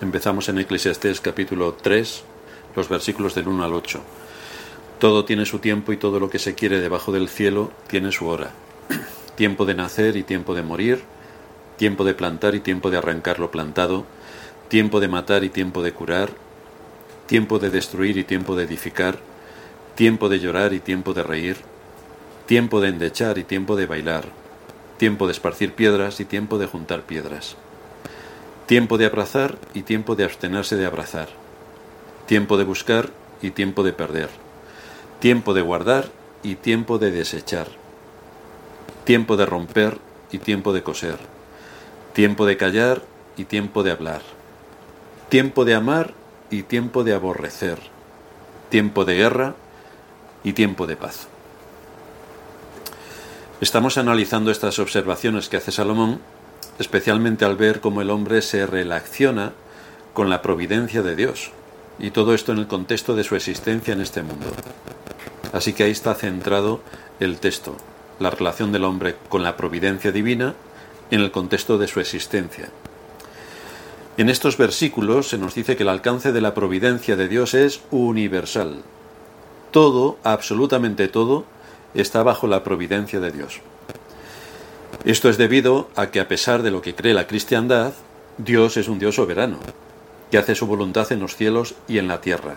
Empezamos en Eclesiastés capítulo 3, los versículos del 1 al 8. Todo tiene su tiempo y todo lo que se quiere debajo del cielo tiene su hora. tiempo de nacer y tiempo de morir, tiempo de plantar y tiempo de arrancar lo plantado, tiempo de matar y tiempo de curar, tiempo de destruir y tiempo de edificar, tiempo de llorar y tiempo de reír, tiempo de endechar y tiempo de bailar, tiempo de esparcir piedras y tiempo de juntar piedras, tiempo de abrazar y tiempo de abstenerse de abrazar, tiempo de buscar y tiempo de perder, tiempo de guardar y tiempo de desechar, tiempo de romper y tiempo de coser, tiempo de callar y tiempo de hablar, tiempo de amar y tiempo de aborrecer, tiempo de guerra y tiempo de paz. Estamos analizando estas observaciones que hace Salomón, especialmente al ver cómo el hombre se relaciona con la providencia de Dios, y todo esto en el contexto de su existencia en este mundo. Así que ahí está centrado el texto, la relación del hombre con la providencia divina en el contexto de su existencia. En estos versículos se nos dice que el alcance de la providencia de Dios es universal. Todo, absolutamente todo, está bajo la providencia de Dios. Esto es debido a que a pesar de lo que cree la cristiandad, Dios es un Dios soberano, que hace su voluntad en los cielos y en la tierra,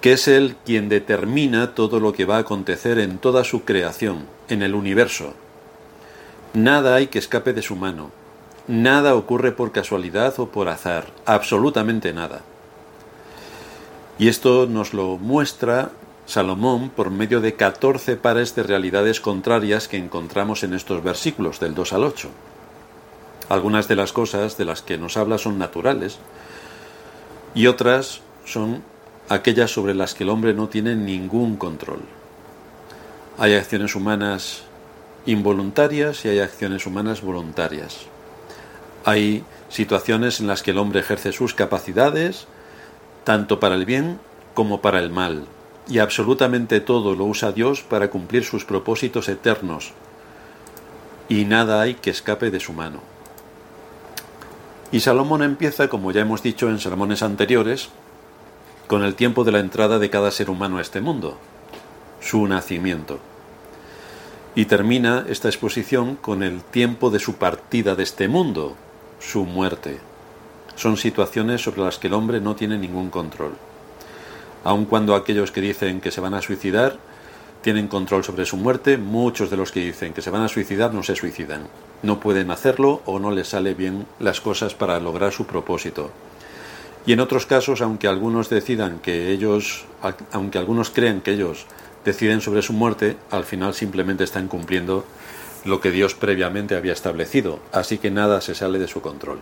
que es Él quien determina todo lo que va a acontecer en toda su creación, en el universo. Nada hay que escape de su mano, nada ocurre por casualidad o por azar, absolutamente nada. Y esto nos lo muestra Salomón por medio de 14 pares de realidades contrarias que encontramos en estos versículos del 2 al 8. Algunas de las cosas de las que nos habla son naturales y otras son aquellas sobre las que el hombre no tiene ningún control. Hay acciones humanas involuntarias y hay acciones humanas voluntarias. Hay situaciones en las que el hombre ejerce sus capacidades tanto para el bien como para el mal, y absolutamente todo lo usa Dios para cumplir sus propósitos eternos, y nada hay que escape de su mano. Y Salomón empieza, como ya hemos dicho en sermones anteriores, con el tiempo de la entrada de cada ser humano a este mundo, su nacimiento. Y termina esta exposición con el tiempo de su partida de este mundo, su muerte. Son situaciones sobre las que el hombre no tiene ningún control aun cuando aquellos que dicen que se van a suicidar tienen control sobre su muerte, muchos de los que dicen que se van a suicidar no se suicidan. No pueden hacerlo o no les sale bien las cosas para lograr su propósito. Y en otros casos, aunque algunos decidan que ellos, aunque algunos crean que ellos deciden sobre su muerte, al final simplemente están cumpliendo lo que Dios previamente había establecido, así que nada se sale de su control.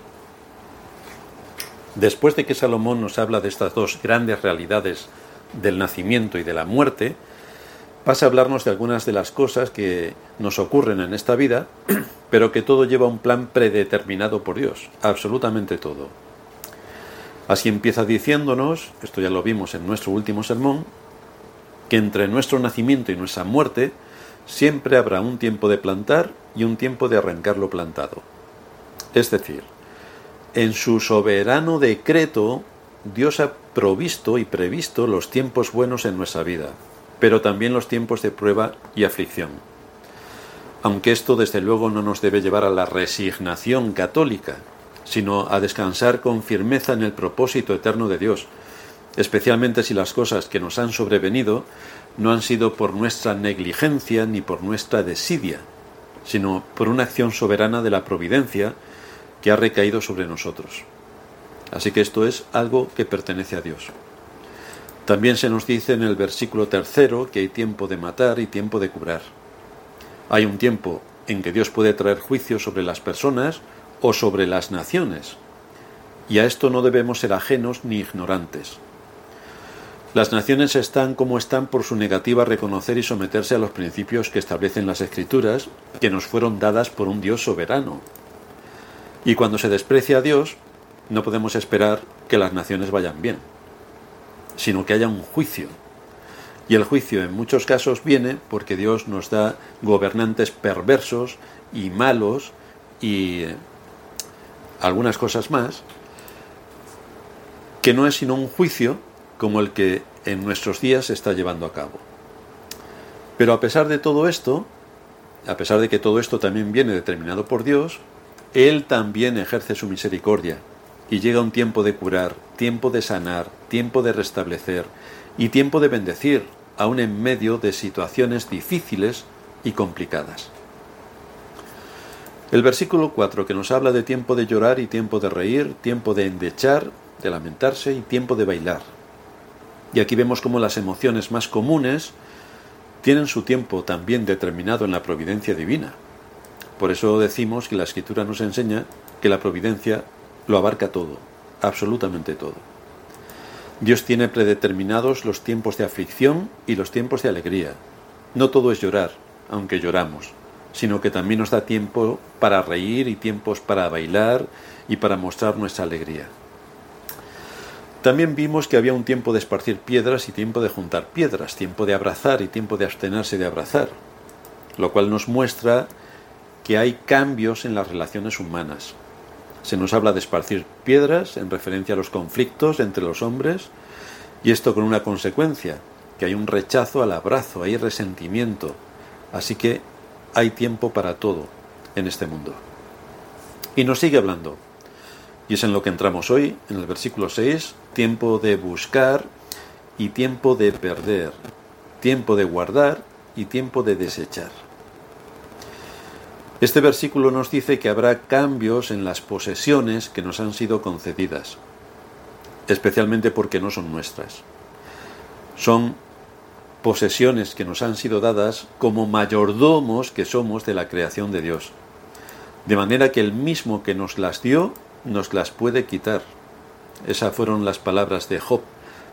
Después de que Salomón nos habla de estas dos grandes realidades del nacimiento y de la muerte, pasa a hablarnos de algunas de las cosas que nos ocurren en esta vida, pero que todo lleva un plan predeterminado por Dios, absolutamente todo. Así empieza diciéndonos, esto ya lo vimos en nuestro último sermón, que entre nuestro nacimiento y nuestra muerte siempre habrá un tiempo de plantar y un tiempo de arrancar lo plantado. Es decir, en su soberano decreto, Dios ha provisto y previsto los tiempos buenos en nuestra vida, pero también los tiempos de prueba y aflicción. Aunque esto desde luego no nos debe llevar a la resignación católica, sino a descansar con firmeza en el propósito eterno de Dios, especialmente si las cosas que nos han sobrevenido no han sido por nuestra negligencia ni por nuestra desidia, sino por una acción soberana de la providencia que ha recaído sobre nosotros. Así que esto es algo que pertenece a Dios. También se nos dice en el versículo tercero que hay tiempo de matar y tiempo de curar. Hay un tiempo en que Dios puede traer juicio sobre las personas o sobre las naciones. Y a esto no debemos ser ajenos ni ignorantes. Las naciones están como están por su negativa a reconocer y someterse a los principios que establecen las escrituras, que nos fueron dadas por un Dios soberano, y cuando se desprecia a Dios, no podemos esperar que las naciones vayan bien, sino que haya un juicio. Y el juicio en muchos casos viene porque Dios nos da gobernantes perversos y malos y algunas cosas más que no es sino un juicio como el que en nuestros días se está llevando a cabo. Pero a pesar de todo esto, a pesar de que todo esto también viene determinado por Dios, Él también ejerce su misericordia y llega un tiempo de curar, tiempo de sanar, tiempo de restablecer y tiempo de bendecir, aun en medio de situaciones difíciles y complicadas. El versículo 4 que nos habla de tiempo de llorar y tiempo de reír, tiempo de endechar, de lamentarse y tiempo de bailar. Y aquí vemos cómo las emociones más comunes tienen su tiempo también determinado en la providencia divina. Por eso decimos que la escritura nos enseña que la providencia lo abarca todo, absolutamente todo. Dios tiene predeterminados los tiempos de aflicción y los tiempos de alegría. No todo es llorar, aunque lloramos, sino que también nos da tiempo para reír y tiempos para bailar y para mostrar nuestra alegría. También vimos que había un tiempo de esparcir piedras y tiempo de juntar piedras, tiempo de abrazar y tiempo de abstenerse de abrazar, lo cual nos muestra que hay cambios en las relaciones humanas. Se nos habla de esparcir piedras en referencia a los conflictos entre los hombres y esto con una consecuencia, que hay un rechazo al abrazo, hay resentimiento. Así que hay tiempo para todo en este mundo. Y nos sigue hablando y es en lo que entramos hoy, en el versículo 6, tiempo de buscar y tiempo de perder, tiempo de guardar y tiempo de desechar. Este versículo nos dice que habrá cambios en las posesiones que nos han sido concedidas, especialmente porque no son nuestras. Son posesiones que nos han sido dadas como mayordomos que somos de la creación de Dios. De manera que el mismo que nos las dio nos las puede quitar. Esas fueron las palabras de Job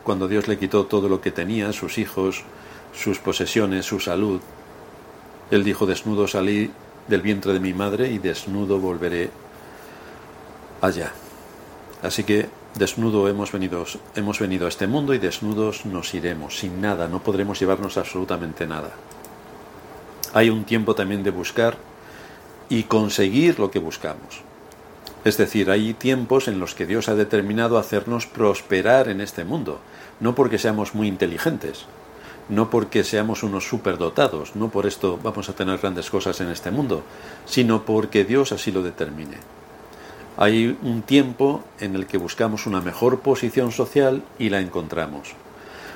cuando Dios le quitó todo lo que tenía, sus hijos, sus posesiones, su salud. Él dijo, desnudo salí del vientre de mi madre y desnudo volveré allá. Así que desnudo hemos venido, hemos venido a este mundo y desnudos nos iremos, sin nada, no podremos llevarnos absolutamente nada. Hay un tiempo también de buscar y conseguir lo que buscamos. Es decir, hay tiempos en los que Dios ha determinado hacernos prosperar en este mundo, no porque seamos muy inteligentes, no porque seamos unos superdotados, no por esto vamos a tener grandes cosas en este mundo, sino porque Dios así lo determine. Hay un tiempo en el que buscamos una mejor posición social y la encontramos.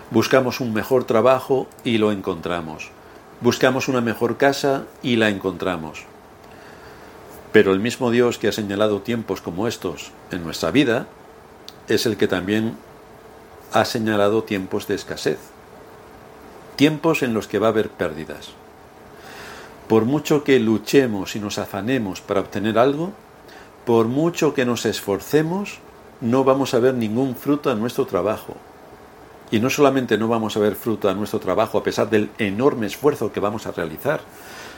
Buscamos un mejor trabajo y lo encontramos. Buscamos una mejor casa y la encontramos. Pero el mismo Dios que ha señalado tiempos como estos en nuestra vida es el que también ha señalado tiempos de escasez, tiempos en los que va a haber pérdidas. Por mucho que luchemos y nos afanemos para obtener algo, por mucho que nos esforcemos, no vamos a ver ningún fruto a nuestro trabajo. Y no solamente no vamos a ver fruto a nuestro trabajo a pesar del enorme esfuerzo que vamos a realizar,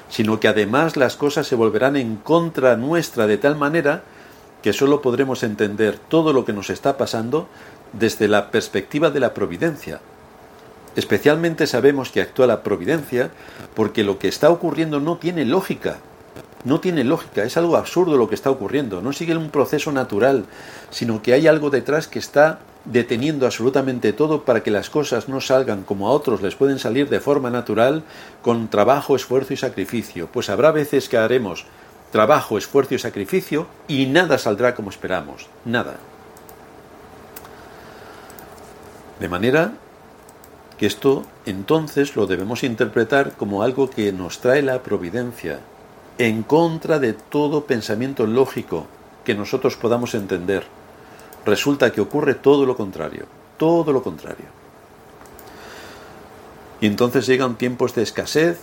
sino que además las cosas se volverán en contra nuestra de tal manera que sólo podremos entender todo lo que nos está pasando desde la perspectiva de la providencia. Especialmente sabemos que actúa la providencia porque lo que está ocurriendo no tiene lógica. No tiene lógica, es algo absurdo lo que está ocurriendo, no sigue un proceso natural, sino que hay algo detrás que está deteniendo absolutamente todo para que las cosas no salgan como a otros les pueden salir de forma natural con trabajo, esfuerzo y sacrificio. Pues habrá veces que haremos trabajo, esfuerzo y sacrificio y nada saldrá como esperamos, nada. De manera que esto entonces lo debemos interpretar como algo que nos trae la providencia, en contra de todo pensamiento lógico que nosotros podamos entender resulta que ocurre todo lo contrario, todo lo contrario. Y entonces llegan tiempos de escasez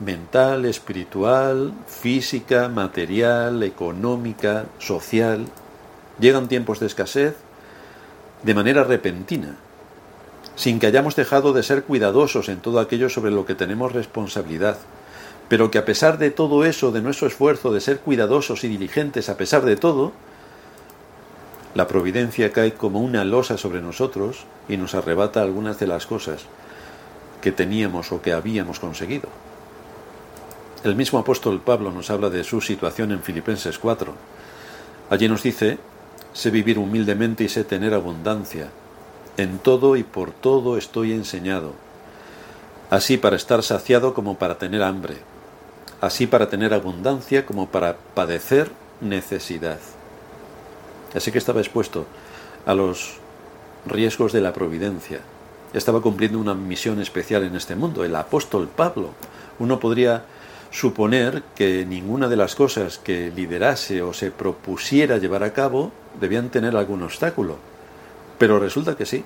mental, espiritual, física, material, económica, social. Llegan tiempos de escasez de manera repentina, sin que hayamos dejado de ser cuidadosos en todo aquello sobre lo que tenemos responsabilidad, pero que a pesar de todo eso, de nuestro esfuerzo de ser cuidadosos y diligentes a pesar de todo, la providencia cae como una losa sobre nosotros y nos arrebata algunas de las cosas que teníamos o que habíamos conseguido. El mismo apóstol Pablo nos habla de su situación en Filipenses 4. Allí nos dice sé vivir humildemente y sé tener abundancia. En todo y por todo estoy enseñado, así para estar saciado como para tener hambre, así para tener abundancia como para padecer necesidad. Así que estaba expuesto a los riesgos de la providencia. Estaba cumpliendo una misión especial en este mundo. El apóstol Pablo. Uno podría suponer que ninguna de las cosas que liderase o se propusiera llevar a cabo debían tener algún obstáculo. Pero resulta que sí.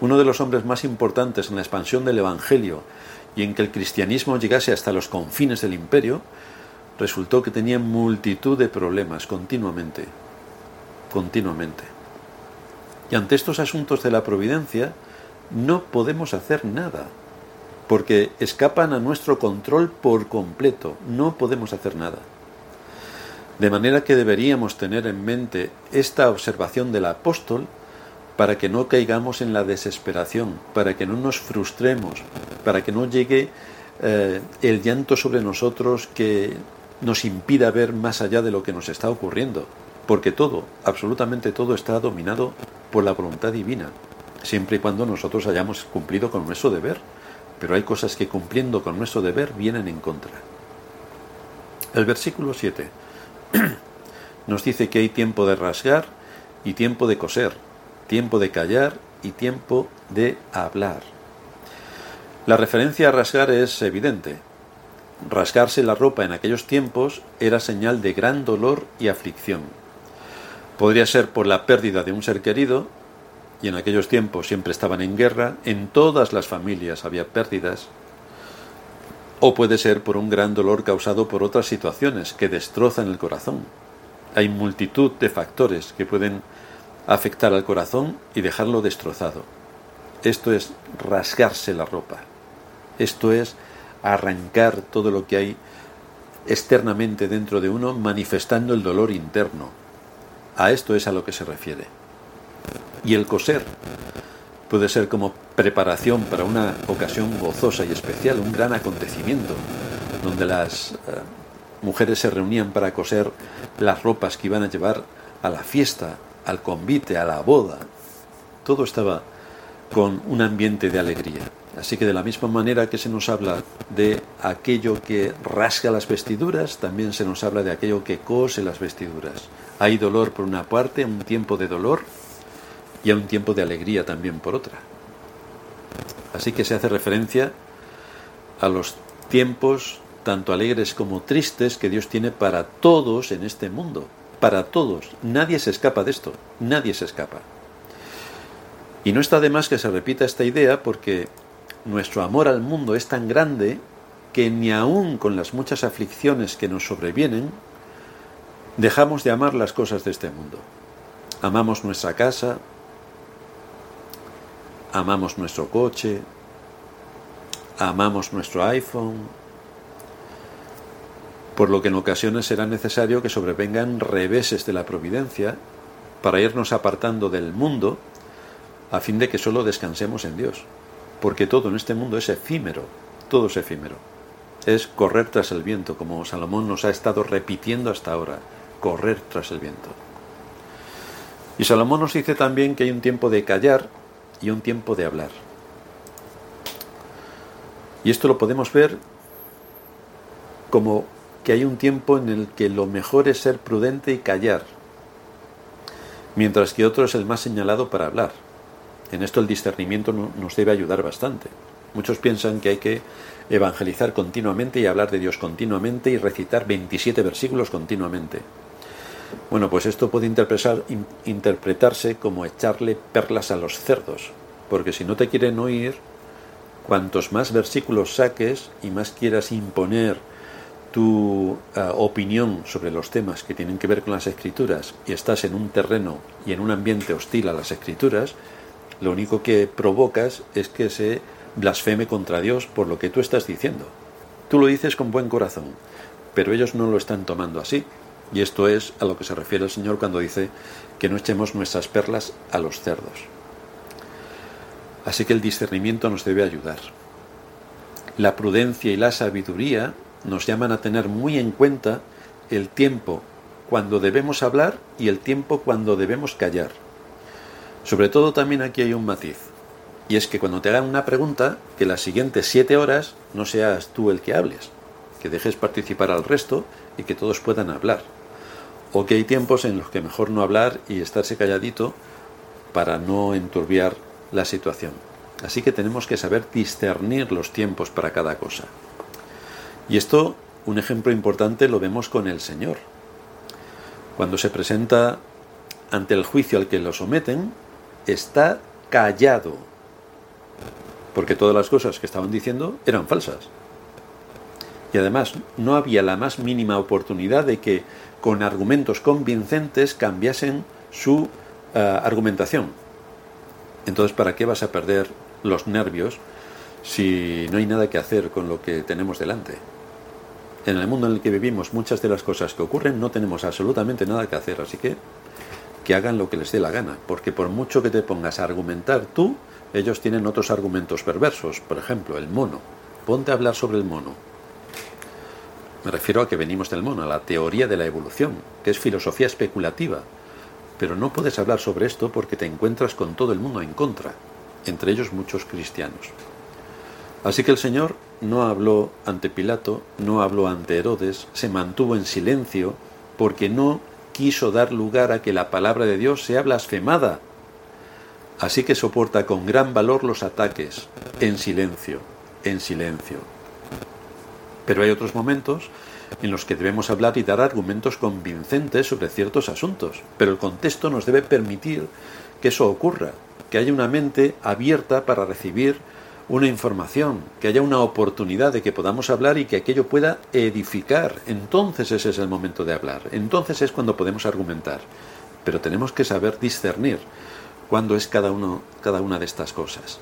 Uno de los hombres más importantes en la expansión del Evangelio y en que el cristianismo llegase hasta los confines del imperio, resultó que tenía multitud de problemas continuamente, continuamente. Y ante estos asuntos de la providencia no podemos hacer nada, porque escapan a nuestro control por completo, no podemos hacer nada. De manera que deberíamos tener en mente esta observación del apóstol para que no caigamos en la desesperación, para que no nos frustremos, para que no llegue eh, el llanto sobre nosotros que nos impida ver más allá de lo que nos está ocurriendo, porque todo, absolutamente todo está dominado por la voluntad divina, siempre y cuando nosotros hayamos cumplido con nuestro deber. Pero hay cosas que cumpliendo con nuestro deber vienen en contra. El versículo 7 nos dice que hay tiempo de rasgar y tiempo de coser, tiempo de callar y tiempo de hablar. La referencia a rasgar es evidente. Rasgarse la ropa en aquellos tiempos era señal de gran dolor y aflicción. Podría ser por la pérdida de un ser querido, y en aquellos tiempos siempre estaban en guerra, en todas las familias había pérdidas, o puede ser por un gran dolor causado por otras situaciones que destrozan el corazón. Hay multitud de factores que pueden afectar al corazón y dejarlo destrozado. Esto es rasgarse la ropa. Esto es arrancar todo lo que hay externamente dentro de uno manifestando el dolor interno. A esto es a lo que se refiere. Y el coser puede ser como preparación para una ocasión gozosa y especial, un gran acontecimiento, donde las eh, mujeres se reunían para coser las ropas que iban a llevar a la fiesta, al convite, a la boda. Todo estaba con un ambiente de alegría. Así que de la misma manera que se nos habla de aquello que rasga las vestiduras, también se nos habla de aquello que cose las vestiduras. Hay dolor por una parte, un tiempo de dolor y un tiempo de alegría también por otra. Así que se hace referencia a los tiempos tanto alegres como tristes que Dios tiene para todos en este mundo. Para todos. Nadie se escapa de esto. Nadie se escapa. Y no está de más que se repita esta idea porque nuestro amor al mundo es tan grande que ni aun con las muchas aflicciones que nos sobrevienen, dejamos de amar las cosas de este mundo. Amamos nuestra casa, amamos nuestro coche, amamos nuestro iPhone, por lo que en ocasiones será necesario que sobrevengan reveses de la providencia para irnos apartando del mundo a fin de que solo descansemos en Dios, porque todo en este mundo es efímero, todo es efímero. Es correr tras el viento, como Salomón nos ha estado repitiendo hasta ahora correr tras el viento. Y Salomón nos dice también que hay un tiempo de callar y un tiempo de hablar. Y esto lo podemos ver como que hay un tiempo en el que lo mejor es ser prudente y callar, mientras que otro es el más señalado para hablar. En esto el discernimiento nos debe ayudar bastante. Muchos piensan que hay que evangelizar continuamente y hablar de Dios continuamente y recitar 27 versículos continuamente. Bueno, pues esto puede interpretarse como echarle perlas a los cerdos, porque si no te quieren oír, cuantos más versículos saques y más quieras imponer tu ah, opinión sobre los temas que tienen que ver con las escrituras y estás en un terreno y en un ambiente hostil a las escrituras, lo único que provocas es que se blasfeme contra Dios por lo que tú estás diciendo. Tú lo dices con buen corazón, pero ellos no lo están tomando así. Y esto es a lo que se refiere el Señor cuando dice que no echemos nuestras perlas a los cerdos. Así que el discernimiento nos debe ayudar. La prudencia y la sabiduría nos llaman a tener muy en cuenta el tiempo cuando debemos hablar y el tiempo cuando debemos callar. Sobre todo también aquí hay un matiz. Y es que cuando te hagan una pregunta, que las siguientes siete horas no seas tú el que hables, que dejes participar al resto y que todos puedan hablar. O que hay tiempos en los que mejor no hablar y estarse calladito para no enturbiar la situación. Así que tenemos que saber discernir los tiempos para cada cosa. Y esto, un ejemplo importante, lo vemos con el Señor. Cuando se presenta ante el juicio al que lo someten, está callado. Porque todas las cosas que estaban diciendo eran falsas. Y además no había la más mínima oportunidad de que con argumentos convincentes cambiasen su eh, argumentación. Entonces, ¿para qué vas a perder los nervios si no hay nada que hacer con lo que tenemos delante? En el mundo en el que vivimos, muchas de las cosas que ocurren no tenemos absolutamente nada que hacer, así que que hagan lo que les dé la gana, porque por mucho que te pongas a argumentar tú, ellos tienen otros argumentos perversos, por ejemplo, el mono. Ponte a hablar sobre el mono. Me refiero a que venimos del mono, a la teoría de la evolución, que es filosofía especulativa. Pero no puedes hablar sobre esto porque te encuentras con todo el mundo en contra, entre ellos muchos cristianos. Así que el Señor no habló ante Pilato, no habló ante Herodes, se mantuvo en silencio porque no quiso dar lugar a que la palabra de Dios sea blasfemada. Así que soporta con gran valor los ataques, en silencio, en silencio. Pero hay otros momentos en los que debemos hablar y dar argumentos convincentes sobre ciertos asuntos, pero el contexto nos debe permitir que eso ocurra, que haya una mente abierta para recibir una información, que haya una oportunidad de que podamos hablar y que aquello pueda edificar. Entonces ese es el momento de hablar, entonces es cuando podemos argumentar. Pero tenemos que saber discernir cuándo es cada, uno, cada una de estas cosas.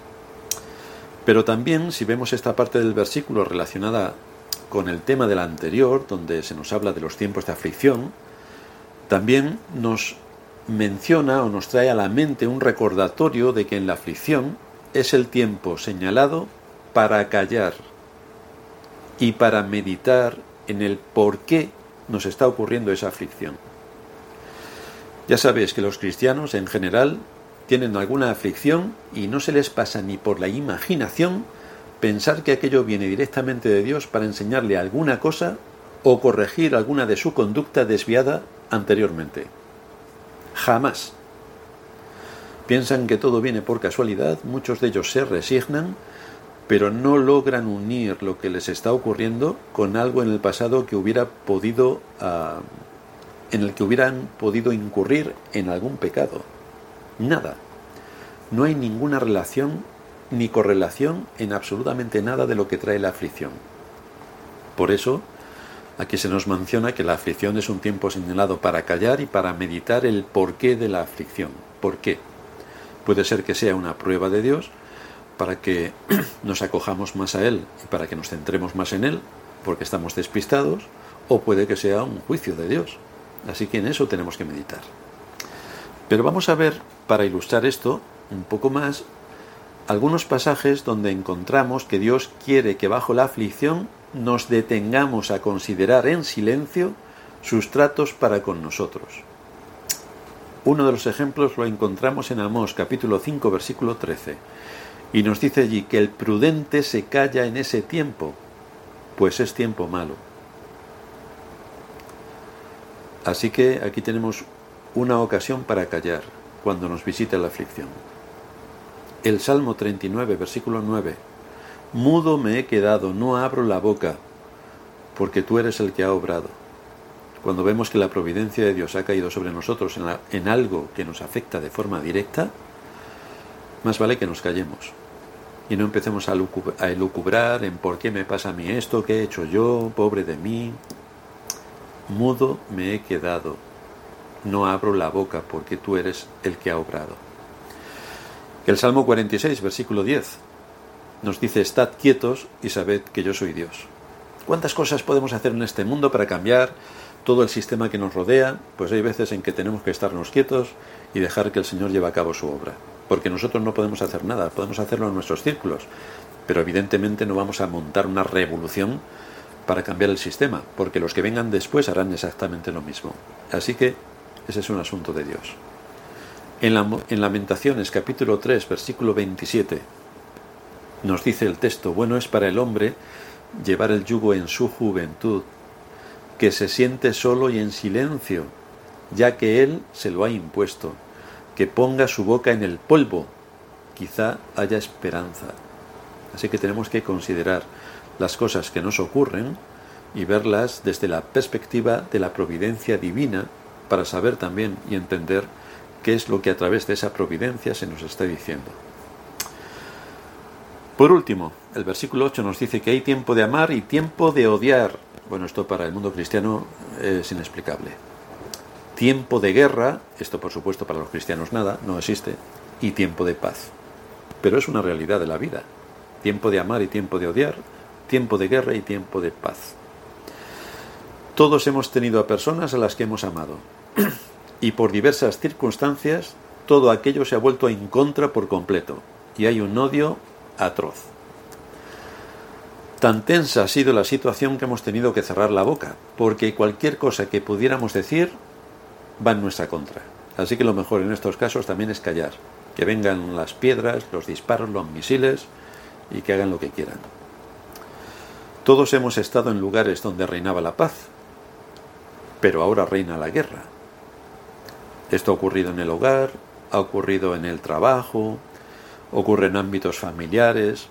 Pero también, si vemos esta parte del versículo relacionada con el tema del anterior, donde se nos habla de los tiempos de aflicción, también nos menciona o nos trae a la mente un recordatorio de que en la aflicción es el tiempo señalado para callar y para meditar en el por qué nos está ocurriendo esa aflicción. Ya sabéis que los cristianos en general tienen alguna aflicción y no se les pasa ni por la imaginación pensar que aquello viene directamente de Dios para enseñarle alguna cosa o corregir alguna de su conducta desviada anteriormente. Jamás. Piensan que todo viene por casualidad, muchos de ellos se resignan, pero no logran unir lo que les está ocurriendo con algo en el pasado que hubiera podido ah, en el que hubieran podido incurrir en algún pecado. Nada. No hay ninguna relación ni correlación en absolutamente nada de lo que trae la aflicción. Por eso, aquí se nos menciona que la aflicción es un tiempo señalado para callar y para meditar el porqué de la aflicción. ¿Por qué? Puede ser que sea una prueba de Dios para que nos acojamos más a Él y para que nos centremos más en Él, porque estamos despistados, o puede que sea un juicio de Dios. Así que en eso tenemos que meditar. Pero vamos a ver, para ilustrar esto un poco más, algunos pasajes donde encontramos que Dios quiere que bajo la aflicción nos detengamos a considerar en silencio sus tratos para con nosotros. Uno de los ejemplos lo encontramos en Amós capítulo 5 versículo 13 y nos dice allí que el prudente se calla en ese tiempo, pues es tiempo malo. Así que aquí tenemos una ocasión para callar cuando nos visita la aflicción. El Salmo 39, versículo 9. Mudo me he quedado, no abro la boca, porque tú eres el que ha obrado. Cuando vemos que la providencia de Dios ha caído sobre nosotros en, algo que nos afecta de forma directa, más vale que nos callemos y no empecemos a, a elucubrar en por qué me pasa a mí esto, qué he hecho yo, pobre de mí. Mudo me he quedado, no abro la boca porque tú eres el que ha obrado. El Salmo 46, versículo 10, nos dice, estad quietos y sabed que yo soy Dios. ¿Cuántas cosas podemos hacer en este mundo para cambiar todo el sistema que nos rodea? Pues hay veces en que tenemos que estarnos quietos y dejar que el Señor lleve a cabo su obra. Porque nosotros no podemos hacer nada, podemos hacerlo en nuestros círculos, pero evidentemente no vamos a montar una revolución para cambiar el sistema, porque los que vengan después harán exactamente lo mismo. Así que ese es un asunto de Dios. En, en Lamentaciones capítulo 3, versículo 27, nos dice el texto, bueno es para el hombre llevar el yugo en su juventud, que se siente solo y en silencio, ya que él se lo ha impuesto, que ponga su boca en el polvo, quizá haya esperanza. Así que tenemos que considerar las cosas que nos ocurren y verlas desde la perspectiva de la providencia divina para saber también y entender qué es lo que a través de esa providencia se nos está diciendo. Por último, el versículo 8 nos dice que hay tiempo de amar y tiempo de odiar. Bueno, esto para el mundo cristiano es inexplicable. Tiempo de guerra, esto por supuesto para los cristianos nada, no existe, y tiempo de paz. Pero es una realidad de la vida. Tiempo de amar y tiempo de odiar, tiempo de guerra y tiempo de paz. Todos hemos tenido a personas a las que hemos amado. y por diversas circunstancias, todo aquello se ha vuelto en contra por completo. Y hay un odio atroz. Tan tensa ha sido la situación que hemos tenido que cerrar la boca, porque cualquier cosa que pudiéramos decir va en nuestra contra. Así que lo mejor en estos casos también es callar, que vengan las piedras, los disparos, los misiles y que hagan lo que quieran. Todos hemos estado en lugares donde reinaba la paz, pero ahora reina la guerra. Esto ha ocurrido en el hogar, ha ocurrido en el trabajo, ocurre en ámbitos familiares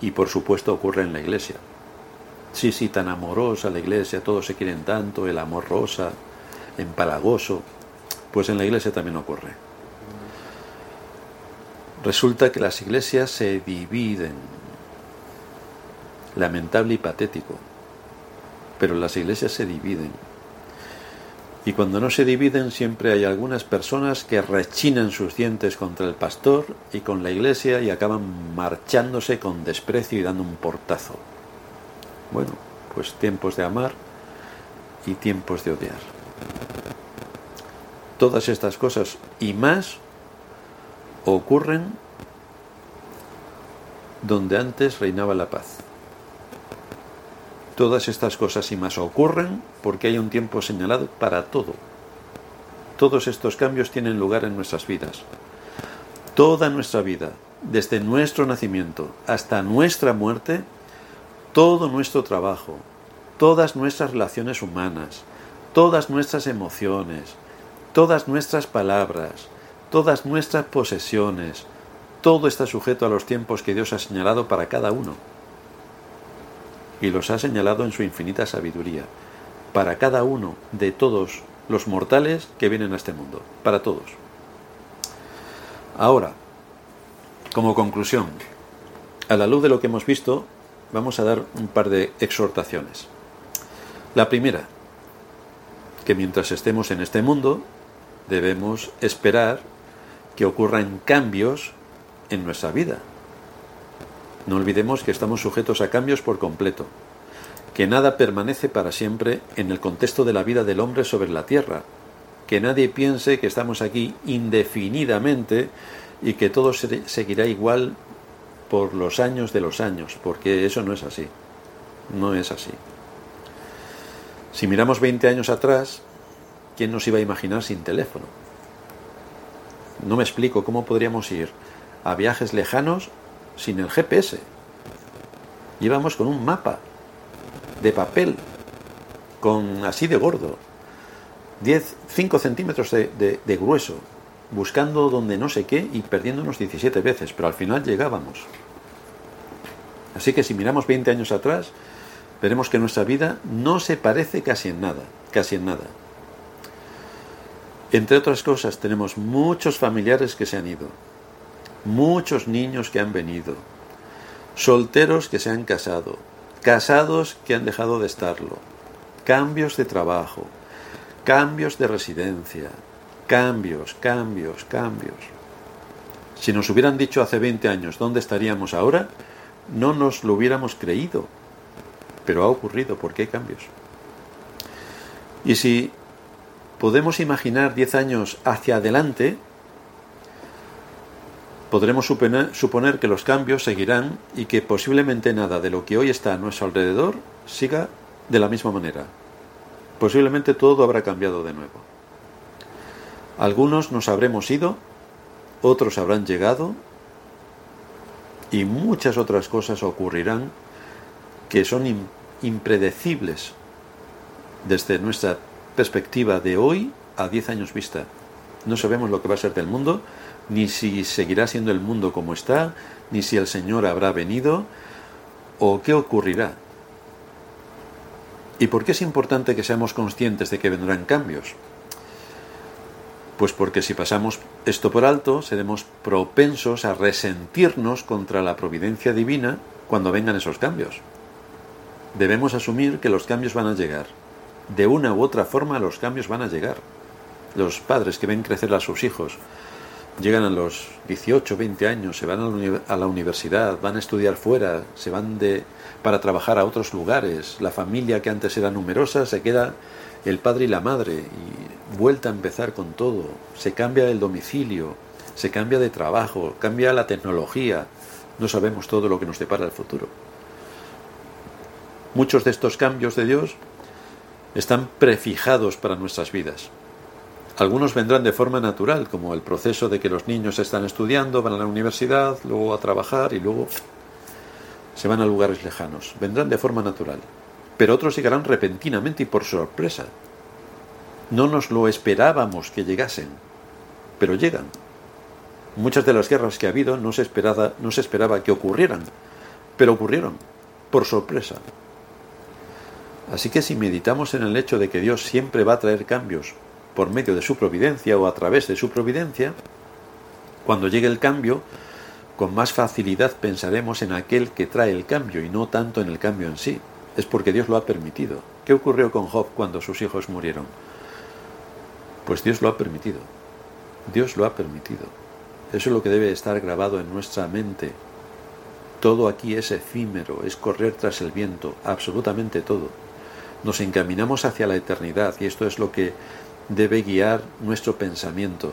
y por supuesto ocurre en la iglesia. Sí, sí, tan amorosa la iglesia, todos se quieren tanto, el amor rosa, empalagoso, pues en la iglesia también ocurre. Resulta que las iglesias se dividen, lamentable y patético, pero las iglesias se dividen. Y cuando no se dividen siempre hay algunas personas que rechinan sus dientes contra el pastor y con la iglesia y acaban marchándose con desprecio y dando un portazo. Bueno, pues tiempos de amar y tiempos de odiar. Todas estas cosas y más ocurren donde antes reinaba la paz. Todas estas cosas y más ocurren porque hay un tiempo señalado para todo. Todos estos cambios tienen lugar en nuestras vidas. Toda nuestra vida, desde nuestro nacimiento hasta nuestra muerte, todo nuestro trabajo, todas nuestras relaciones humanas, todas nuestras emociones, todas nuestras palabras, todas nuestras posesiones, todo está sujeto a los tiempos que Dios ha señalado para cada uno y los ha señalado en su infinita sabiduría, para cada uno de todos los mortales que vienen a este mundo, para todos. Ahora, como conclusión, a la luz de lo que hemos visto, vamos a dar un par de exhortaciones. La primera, que mientras estemos en este mundo, debemos esperar que ocurran cambios en nuestra vida, no olvidemos que estamos sujetos a cambios por completo, que nada permanece para siempre en el contexto de la vida del hombre sobre la tierra, que nadie piense que estamos aquí indefinidamente y que todo seguirá igual por los años de los años, porque eso no es así, no es así. Si miramos 20 años atrás, ¿quién nos iba a imaginar sin teléfono? No me explico cómo podríamos ir a viajes lejanos sin el GPS. Íbamos con un mapa de papel, con así de gordo, 10, 5 centímetros de, de grueso, buscando donde no sé qué y perdiéndonos 17 veces, pero al final llegábamos. Así que si miramos 20 años atrás, veremos que nuestra vida no se parece casi en nada, casi en nada. Entre otras cosas, tenemos muchos familiares que se han ido, muchos niños que han venido, solteros que se han casado, casados que han dejado de estarlo, cambios de trabajo, cambios de residencia, cambios, cambios, cambios. Si nos hubieran dicho hace 20 años dónde estaríamos ahora, no nos lo hubiéramos creído. Pero ha ocurrido. Porque hay cambios. Y si podemos imaginar 10 años hacia adelante, podremos suponer, que los cambios seguirán y que posiblemente nada de lo que hoy está a nuestro alrededor siga de la misma manera. Posiblemente todo habrá cambiado de nuevo. Algunos nos habremos ido, otros habrán llegado y muchas otras cosas ocurrirán que son impredecibles desde nuestra perspectiva de hoy a 10 años vista. No sabemos lo que va a ser del mundo, ni si seguirá siendo el mundo como está, ni si el Señor habrá venido, o qué ocurrirá. ¿Y por qué es importante que seamos conscientes de que vendrán cambios? Pues porque si pasamos esto por alto, seremos propensos a resentirnos contra la providencia divina cuando vengan esos cambios. Debemos asumir que los cambios van a llegar. De una u otra forma los cambios van a llegar. Los padres que ven crecer a sus hijos, llegan a los 18, 20 años, se van a la universidad, van a estudiar fuera, se van de, para trabajar a otros lugares, la familia que antes era numerosa se queda el padre y la madre y vuelta a empezar con todo, se cambia el domicilio, se cambia de trabajo, cambia la tecnología, no sabemos todo lo que nos depara el futuro. Muchos de estos cambios de Dios están prefijados para nuestras vidas. Algunos vendrán de forma natural, como el proceso de que los niños están estudiando, van a la universidad, luego a trabajar y luego se van a lugares lejanos. Vendrán de forma natural pero otros llegarán repentinamente y por sorpresa. No nos lo esperábamos que llegasen, pero llegan. Muchas de las guerras que ha habido no se, esperaba, no se esperaba que ocurrieran, pero ocurrieron, por sorpresa. Así que si meditamos en el hecho de que Dios siempre va a traer cambios por medio de su providencia o a través de su providencia, cuando llegue el cambio, con más facilidad pensaremos en aquel que trae el cambio y no tanto en el cambio en sí es porque Dios lo ha permitido. ¿Qué ocurrió con Job cuando sus hijos murieron? Pues Dios lo ha permitido. Dios lo ha permitido. Eso es lo que debe estar grabado en nuestra mente. Todo aquí es efímero, es correr tras el viento, absolutamente todo. Nos encaminamos hacia la eternidad y esto es lo que debe guiar nuestro pensamiento.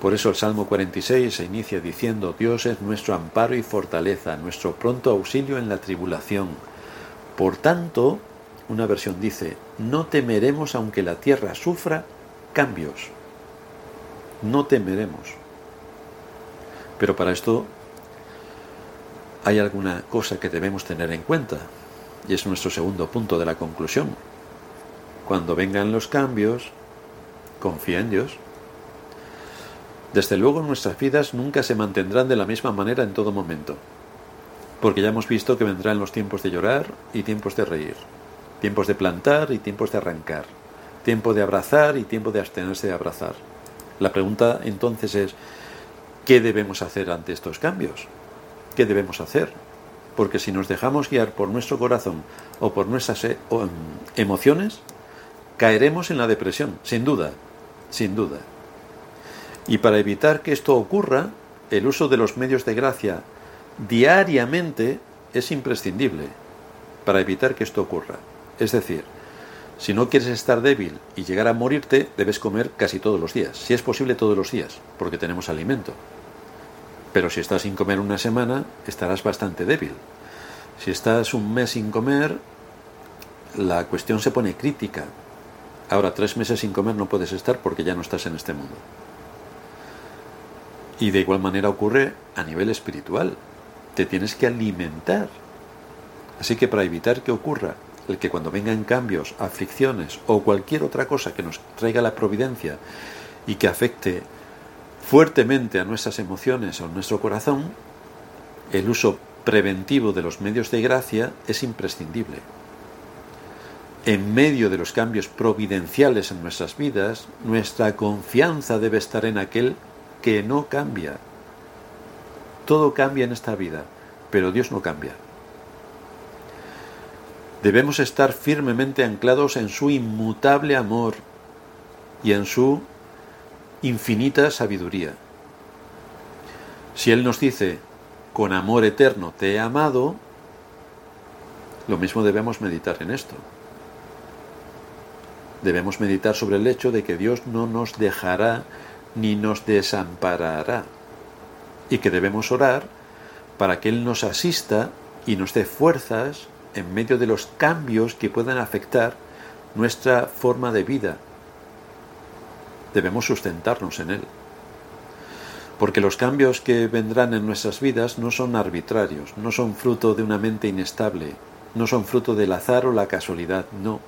Por eso el Salmo 46 se inicia diciendo, Dios es nuestro amparo y fortaleza, nuestro pronto auxilio en la tribulación. Por tanto, una versión dice, no temeremos aunque la tierra sufra cambios. No temeremos. Pero para esto hay alguna cosa que debemos tener en cuenta, y es nuestro segundo punto de la conclusión. Cuando vengan los cambios, confía en Dios. Desde luego nuestras vidas nunca se mantendrán de la misma manera en todo momento, porque ya hemos visto que vendrán los tiempos de llorar y tiempos de reír, tiempos de plantar y tiempos de arrancar, tiempo de abrazar y tiempo de abstenerse de abrazar. La pregunta entonces es, ¿qué debemos hacer ante estos cambios? ¿Qué debemos hacer? Porque si nos dejamos guiar por nuestro corazón o por nuestras eh, em, emociones, caeremos en la depresión, sin duda, sin duda. Y para evitar que esto ocurra, el uso de los medios de gracia diariamente es imprescindible para evitar que esto ocurra. Es decir, si no quieres estar débil y llegar a morirte, debes comer casi todos los días, si es posible todos los días, porque tenemos alimento. Pero si estás sin comer una semana, estarás bastante débil. Si estás un mes sin comer, la cuestión se pone crítica. Ahora, tres meses sin comer no puedes estar porque ya no estás en este mundo. Y de igual manera ocurre a nivel espiritual. Te tienes que alimentar. Así que para evitar que ocurra el que cuando vengan cambios, aflicciones o cualquier otra cosa que nos traiga la providencia y que afecte fuertemente a nuestras emociones o a nuestro corazón, el uso preventivo de los medios de gracia es imprescindible. En medio de los cambios providenciales en nuestras vidas, nuestra confianza debe estar en aquel que no cambia. Todo cambia en esta vida, pero Dios no cambia. Debemos estar firmemente anclados en su inmutable amor y en su infinita sabiduría. Si Él nos dice, con amor eterno te he amado, lo mismo debemos meditar en esto. Debemos meditar sobre el hecho de que Dios no nos dejará ni nos desamparará. y que debemos orar para que Él nos asista y nos dé fuerzas en medio de los cambios que puedan afectar nuestra forma de vida. Debemos sustentarnos en Él. Porque los cambios que vendrán en nuestras vidas no son arbitrarios, no son fruto de una mente inestable, no son fruto del azar o la casualidad, no.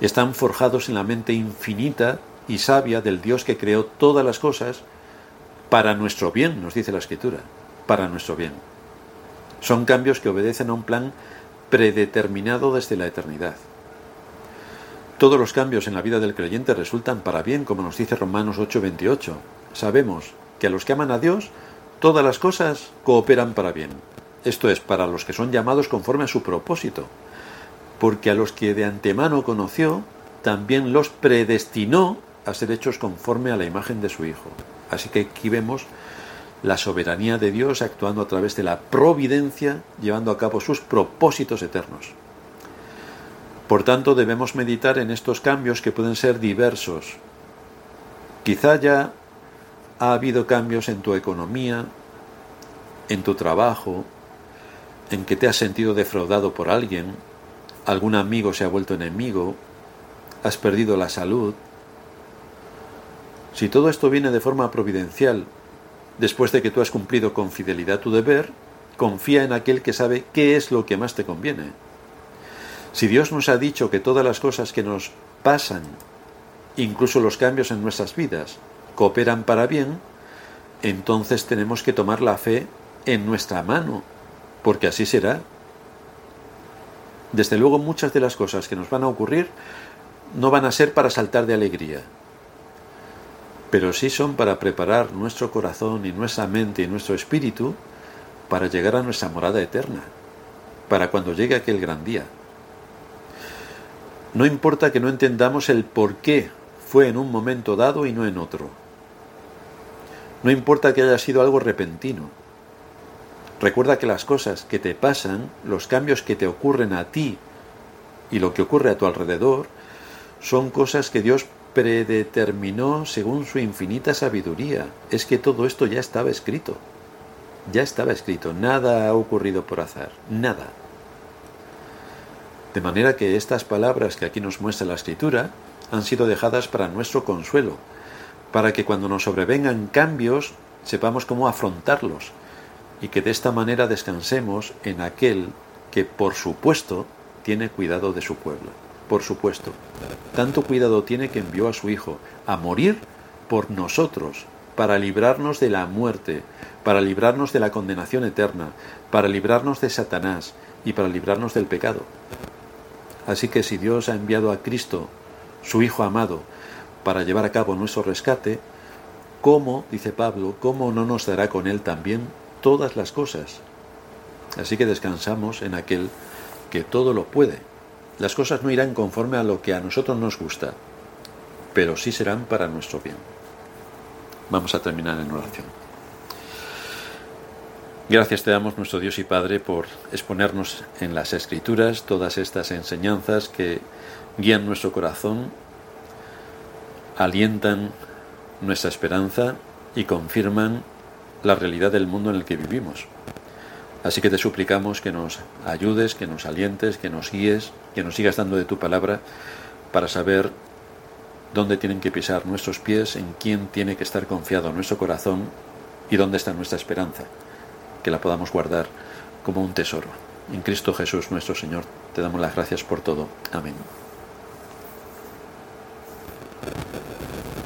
Están forjados en la mente infinita y sabia del Dios que creó todas las cosas para nuestro bien, nos dice la Escritura, para nuestro bien. Son cambios que obedecen a un plan predeterminado desde la eternidad. Todos los cambios en la vida del creyente resultan para bien, como nos dice Romanos 8:28. Sabemos que a los que aman a Dios, todas las cosas cooperan para bien. Esto es, para los que son llamados conforme a su propósito. Porque a los que de antemano conoció, también los predestinó a ser hechos conforme a la imagen de su Hijo. Así que aquí vemos la soberanía de Dios actuando a través de la providencia, llevando a cabo sus propósitos eternos. Por tanto, debemos meditar en estos cambios que pueden ser diversos. Quizá ya ha habido cambios en tu economía, en tu trabajo, en que te has sentido defraudado por alguien, algún amigo se ha vuelto enemigo, has perdido la salud. Si todo esto viene de forma providencial, después de que tú has cumplido con fidelidad tu deber, confía en aquel que sabe qué es lo que más te conviene. Si Dios nos ha dicho que todas las cosas que nos pasan, incluso los cambios en nuestras vidas, cooperan para bien, entonces tenemos que tomar la fe en nuestra mano, porque así será. Desde luego muchas de las cosas que nos van a ocurrir no van a ser para saltar de alegría, pero sí son para preparar nuestro corazón y nuestra mente y nuestro espíritu para llegar a nuestra morada eterna, para cuando llegue aquel gran día. No importa que no entendamos el por qué fue en un momento dado y no en otro. No importa que haya sido algo repentino. Recuerda que las cosas que te pasan, los cambios que te ocurren a ti y lo que ocurre a tu alrededor, son cosas que Dios predeterminó según su infinita sabiduría. Es que todo esto ya estaba escrito. Ya estaba escrito. Nada ha ocurrido por azar. Nada. De manera que estas palabras que aquí nos muestra la escritura han sido dejadas para nuestro consuelo, para que cuando nos sobrevengan cambios sepamos cómo afrontarlos y que de esta manera descansemos en aquel que, por supuesto, tiene cuidado de su pueblo. Por supuesto, tanto cuidado tiene que envió a su Hijo a morir por nosotros, para librarnos de la muerte, para librarnos de la condenación eterna, para librarnos de Satanás y para librarnos del pecado. Así que si Dios ha enviado a Cristo, su Hijo amado, para llevar a cabo nuestro rescate, ¿cómo, dice Pablo, cómo no nos dará con Él también todas las cosas? Así que descansamos en aquel que todo lo puede. Las cosas no irán conforme a lo que a nosotros nos gusta, pero sí serán para nuestro bien. Vamos a terminar en oración. Gracias te damos nuestro Dios y Padre por exponernos en las Escrituras todas estas enseñanzas que guían nuestro corazón alientan nuestra esperanza y confirman la realidad del mundo en el que vivimos. Así que te suplicamos que nos ayudes, que nos alientes, que nos guíes, que nos sigas dando de tu palabra para saber dónde tienen que pisar nuestros pies, en quién tiene que estar confiado nuestro corazón y dónde está nuestra esperanza, que la podamos guardar como un tesoro. En Cristo Jesús nuestro Señor, te damos las gracias por todo. Amén.